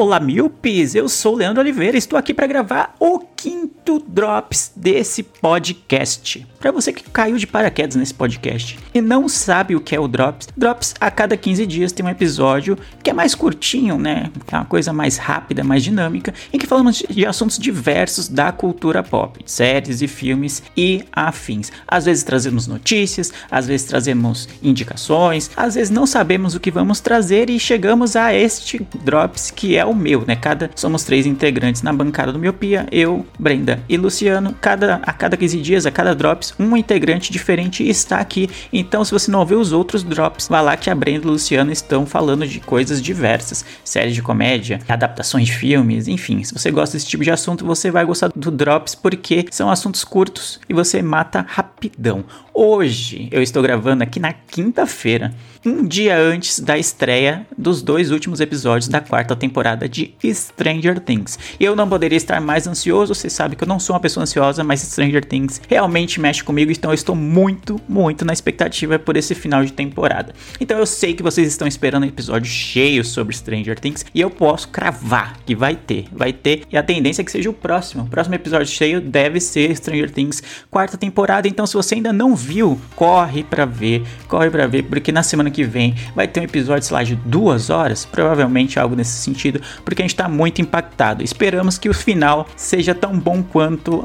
Olá, miopes! Eu sou o Leandro Oliveira estou aqui para gravar o quinto Drops desse podcast. Para você que caiu de paraquedas nesse podcast e não sabe o que é o Drops, Drops a cada 15 dias tem um episódio que é mais curtinho, né? É uma coisa mais rápida, mais dinâmica, em que falamos de assuntos diversos da cultura pop, séries e filmes e afins. Às vezes trazemos notícias, às vezes trazemos indicações, às vezes não sabemos o que vamos trazer e chegamos a este Drops que é o meu, né? Cada somos três integrantes na bancada do Miopia, eu, Brenda e Luciano. Cada a cada 15 dias, a cada drops, um integrante diferente está aqui. Então, se você não ouviu os outros drops, vá lá que a Brenda e o Luciano estão falando de coisas diversas, séries de comédia, adaptações de filmes, enfim. Se você gosta desse tipo de assunto, você vai gostar do drops porque são assuntos curtos e você mata rapidão. Hoje eu estou gravando aqui na quinta-feira, um dia antes da estreia dos dois últimos episódios da quarta temporada de Stranger Things. E eu não poderia estar mais ansioso, você sabe que eu não sou uma pessoa ansiosa, mas Stranger Things realmente mexe comigo, então eu estou muito, muito na expectativa por esse final de temporada. Então eu sei que vocês estão esperando um episódio cheio sobre Stranger Things e eu posso cravar que vai ter, vai ter, e a tendência é que seja o próximo. O próximo episódio cheio deve ser Stranger Things quarta temporada, então se você ainda não viu, corre pra ver, corre pra ver, porque na semana que vem vai ter um episódio, sei lá, de duas horas, provavelmente algo nesse sentido, porque a gente tá muito impactado. Esperamos que o final seja tão bom quanto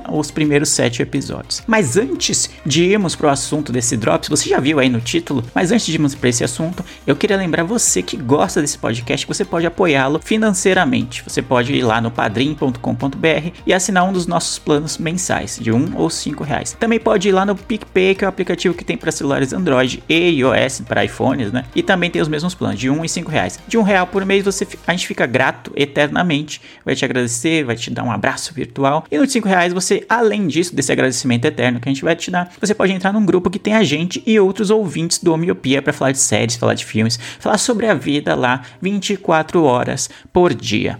os primeiros sete episódios. Mas antes de irmos pro assunto desse Drops, você já viu aí no título, mas antes de irmos pra esse assunto, eu queria lembrar você que gosta desse podcast, que você pode apoiá-lo financeiramente. Você pode ir lá no padrim.com.br e assinar um dos nossos planos mensais, de um ou cinco reais. Também pode ir lá no PicPay, que é o aplicativo que tem para celulares Android e iOS para iPhones, né? E também tem os mesmos planos, de um e cinco reais. De um real por mês você, a gente fica grato eternamente, vai te agradecer, vai te dar um abraço virtual. E no de reais você, além disso, desse agradecimento eterno que a gente vai te dar, você pode entrar num grupo que tem a gente e outros ouvintes do Homiopia para falar de séries, falar de filmes, falar sobre a vida lá 24 horas por dia.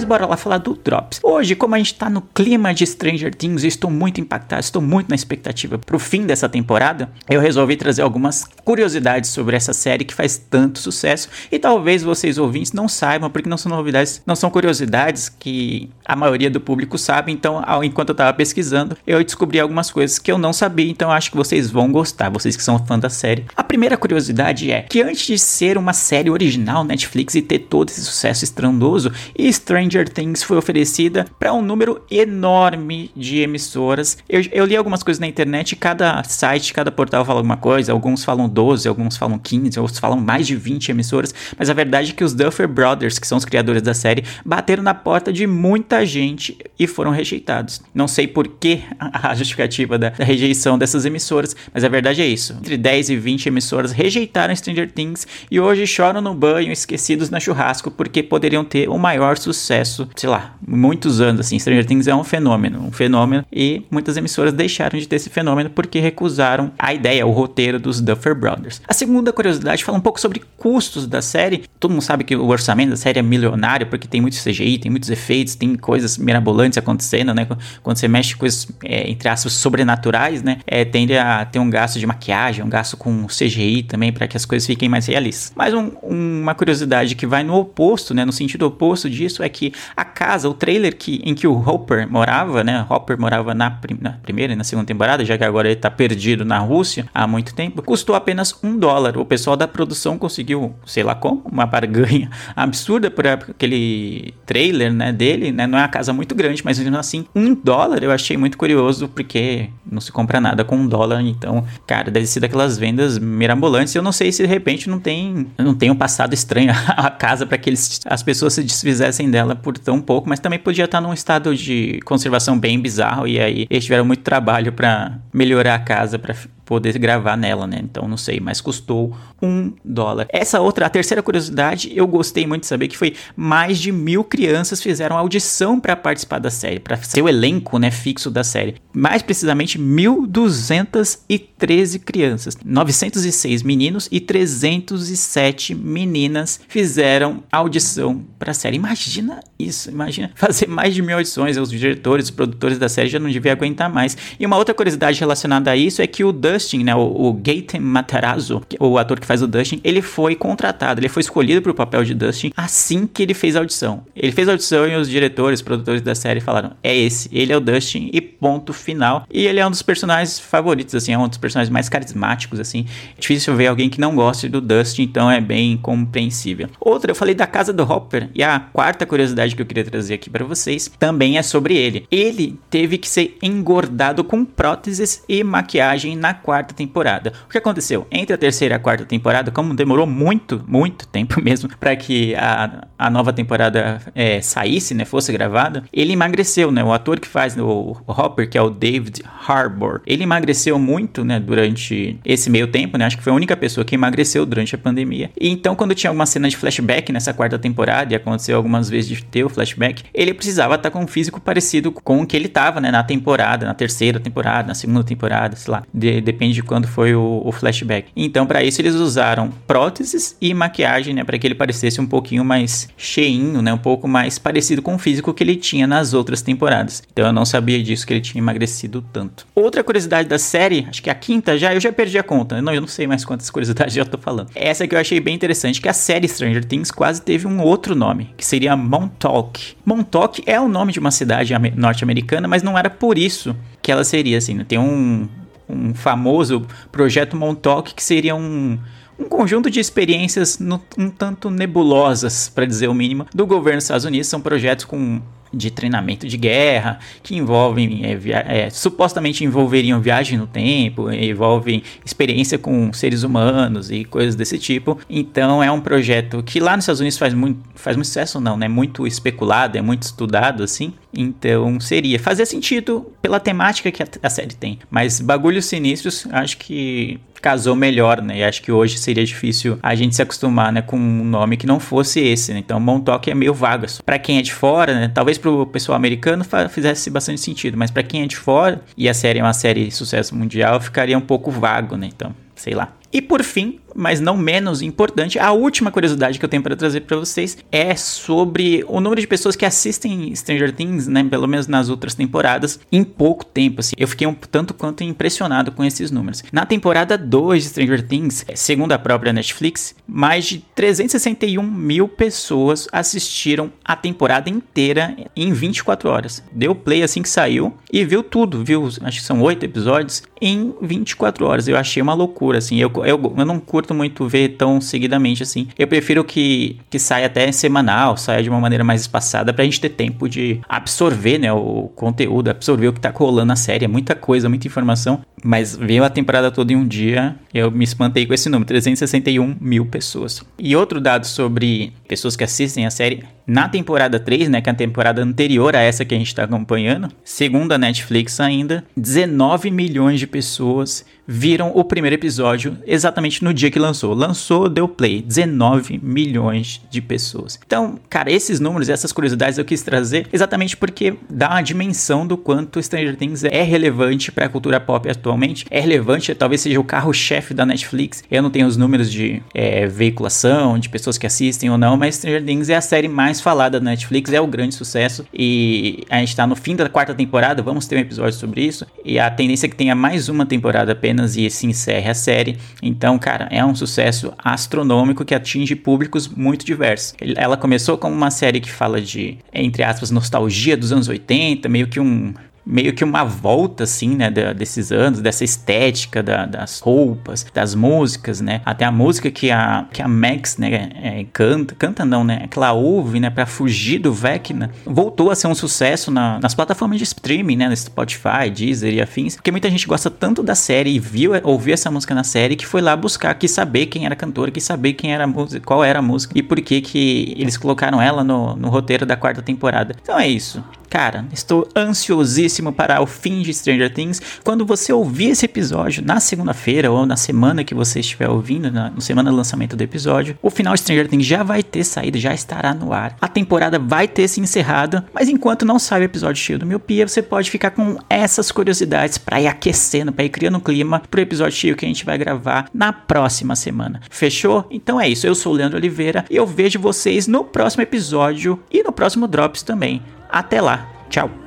Mas bora lá falar do Drops. Hoje, como a gente tá no clima de Stranger Things, estou muito impactado, estou muito na expectativa pro fim dessa temporada, eu resolvi trazer algumas curiosidades sobre essa série que faz tanto sucesso e talvez vocês ouvintes não saibam, porque não são novidades, não são curiosidades que a maioria do público sabe, então ao, enquanto eu tava pesquisando, eu descobri algumas coisas que eu não sabia, então acho que vocês vão gostar, vocês que são fã da série. A primeira curiosidade é que antes de ser uma série original Netflix e ter todo esse sucesso estrondoso, e Stranger Things foi oferecida para um número enorme de emissoras. Eu, eu, li algumas coisas na internet, cada site, cada portal fala alguma coisa, alguns falam 12, alguns falam 15, outros falam mais de 20 emissoras, mas a verdade é que os Duffer Brothers, que são os criadores da série, bateram na porta de muita gente e foram rejeitados. Não sei por que a justificativa da, da rejeição dessas emissoras, mas a verdade é isso. Entre 10 e 20 emissoras rejeitaram Stranger Things e hoje choram no banho, esquecidos na churrasco, porque poderiam ter o maior sucesso, sei lá, muitos anos assim. Stranger Things é um fenômeno, um fenômeno e muitas emissoras deixaram de ter esse fenômeno porque recusaram a ideia, o roteiro dos Duffer Brothers. A segunda curiosidade fala um pouco sobre custos da série. Todo mundo sabe que o orçamento da série é milionário porque tem muito CGI, tem muitos efeitos, tem coisas mirabolantes acontecendo, né? Quando você mexe com coisas, é, entre aspas, sobrenaturais, né? É, tende a ter um gasto de maquiagem, um gasto com CGI também para que as coisas fiquem mais realistas. Mas um, uma curiosidade que vai no oposto, né? No sentido oposto disso é que a casa, o trailer que, em que o Hopper morava, né? Hopper morava na, prim na primeira e na segunda temporada, já que agora ele tá perdido na Rússia há muito tempo, custou apenas um dólar. O pessoal da produção conseguiu, sei lá como, uma barganha absurda por aquele trailer, né? Dele, né? Não é uma casa muito grande, mas mesmo assim, um dólar eu achei muito curioso, porque não se compra nada com um dólar, então, cara, deve ser daquelas vendas mirabolantes. Eu não sei se de repente não tem, não tem um passado estranho a casa para que eles, as pessoas se desfizessem dela ela por tão pouco, mas também podia estar num estado de conservação bem bizarro e aí eles tiveram muito trabalho para melhorar a casa para poder gravar nela, né? Então não sei, mas custou um dólar. Essa outra, a terceira curiosidade, eu gostei muito de saber que foi mais de mil crianças fizeram audição para participar da série, para ser o elenco, né, fixo da série. Mais precisamente, 1.213 crianças, 906 meninos e 307 meninas fizeram audição para a série. Imagina isso, imagina fazer mais de mil audições. Os diretores, os produtores da série já não deviam aguentar mais. E uma outra curiosidade relacionada a isso é que o Dustin Dustin, né, o, o Gaten Matarazzo, o ator que faz o Dustin, ele foi contratado, ele foi escolhido para o papel de Dustin assim que ele fez a audição. Ele fez a audição e os diretores, produtores da série falaram: é esse, ele é o Dustin e ponto final. E ele é um dos personagens favoritos, assim, é um dos personagens mais carismáticos, assim. É difícil ver alguém que não goste do Dustin, então é bem compreensível. Outra, eu falei da casa do Hopper e a quarta curiosidade que eu queria trazer aqui para vocês também é sobre ele. Ele teve que ser engordado com próteses e maquiagem na quarta temporada. O que aconteceu? Entre a terceira e a quarta temporada, como demorou muito, muito tempo mesmo para que a, a nova temporada é, saísse, né, fosse gravada, ele emagreceu, né? O ator que faz o, o Hopper, que é o David Harbour, ele emagreceu muito, né, durante esse meio tempo, né? Acho que foi a única pessoa que emagreceu durante a pandemia. E então, quando tinha alguma cena de flashback nessa quarta temporada, e aconteceu algumas vezes de ter o flashback, ele precisava estar com um físico parecido com o que ele estava, né, na temporada, na terceira temporada, na segunda temporada, sei lá, de, depende de quando foi o, o flashback. Então, para isso, eles usaram próteses e maquiagem, né, para que ele parecesse um pouquinho mais cheinho, né, um pouco mais parecido com o físico que ele tinha nas outras temporadas. Então, eu não sabia disso, que ele tinha emagrecido tanto. Outra curiosidade da série, acho que a quinta já, eu já perdi a conta, não, eu não sei mais quantas curiosidades já tô falando. Essa que eu achei bem interessante, que a série Stranger Things quase teve um outro nome, que seria Montauk. Montauk é o nome de uma cidade norte-americana, mas não era por isso que ela seria assim. Né? Tem um, um famoso projeto Montauk, que seria um, um conjunto de experiências no, um tanto nebulosas, para dizer o mínimo, do governo dos Estados Unidos. São projetos com de treinamento de guerra, que envolvem, é, é, supostamente envolveriam viagem no tempo, envolvem experiência com seres humanos e coisas desse tipo. Então é um projeto que lá nos Estados Unidos faz muito, faz muito sucesso, não, né? Muito especulado, é muito estudado, assim. Então seria, fazia sentido pela temática que a, série tem. Mas bagulhos sinistros, acho que casou melhor, né? E acho que hoje seria difícil a gente se acostumar, né, com um nome que não fosse esse, né? Então, Montauk é meio vago. Para quem é de fora, né, talvez pro pessoal americano fizesse bastante sentido, mas para quem é de fora e a série é uma série de sucesso mundial, ficaria um pouco vago, né? Então, sei lá. E por fim, mas não menos importante, a última curiosidade que eu tenho para trazer para vocês é sobre o número de pessoas que assistem Stranger Things, né, pelo menos nas outras temporadas, em pouco tempo. Assim. Eu fiquei um tanto quanto impressionado com esses números. Na temporada 2 de Stranger Things, segundo a própria Netflix, mais de 361 mil pessoas assistiram a temporada inteira em 24 horas. Deu play assim que saiu e viu tudo, viu? Acho que são oito episódios em 24 horas. Eu achei uma loucura, assim. Eu, eu, eu não curto muito ver tão seguidamente assim. Eu prefiro que, que saia até semanal, saia de uma maneira mais espaçada pra gente ter tempo de absorver, né, o conteúdo, absorver o que tá rolando na série. É muita coisa, muita informação. Mas ver a temporada toda em um dia, eu me espantei com esse número, 361 mil pessoas. E outro dado sobre pessoas que assistem a série, na temporada 3, né, que é a temporada anterior a essa que a gente está acompanhando, segundo a Netflix ainda, 19 milhões de pessoas viram o primeiro episódio exatamente no dia que lançou. Lançou, deu play, 19 milhões de pessoas. Então, cara, esses números, essas curiosidades eu quis trazer exatamente porque dá uma dimensão do quanto Stranger Things é relevante para a cultura pop atualmente. É relevante, talvez seja o carro-chefe da Netflix. Eu não tenho os números de é, veiculação, de pessoas que assistem ou não, mas Stranger Things é a série mais falada da Netflix, é o grande sucesso. E a gente tá no fim da quarta temporada, vamos ter um episódio sobre isso. E a tendência é que tenha mais uma temporada apenas apenas e se encerre a série. Então, cara, é um sucesso astronômico que atinge públicos muito diversos. Ela começou como uma série que fala de, entre aspas, nostalgia dos anos 80, meio que um meio que uma volta, assim, né, da, desses anos, dessa estética da, das roupas, das músicas, né, até a música que a, que a Max, né, é, canta, canta não, né, que ela ouve, né, pra fugir do Vecna, voltou a ser um sucesso na, nas plataformas de streaming, né, no Spotify, Deezer e afins, porque muita gente gosta tanto da série e viu, ouviu essa música na série que foi lá buscar, quis saber quem era a cantora, quis saber quem era música, qual era a música e por que que eles colocaram ela no, no roteiro da quarta temporada. Então é isso. Cara, estou ansiosíssimo para o fim de Stranger Things. Quando você ouvir esse episódio na segunda-feira ou na semana que você estiver ouvindo, na, na semana do lançamento do episódio, o final de Stranger Things já vai ter saído, já estará no ar. A temporada vai ter se encerrado, mas enquanto não sai o episódio cheio do Miopia, você pode ficar com essas curiosidades para ir aquecendo, para ir criando um clima pro episódio cheio que a gente vai gravar na próxima semana. Fechou? Então é isso. Eu sou o Leandro Oliveira e eu vejo vocês no próximo episódio e no próximo Drops também. Até lá. Tchau.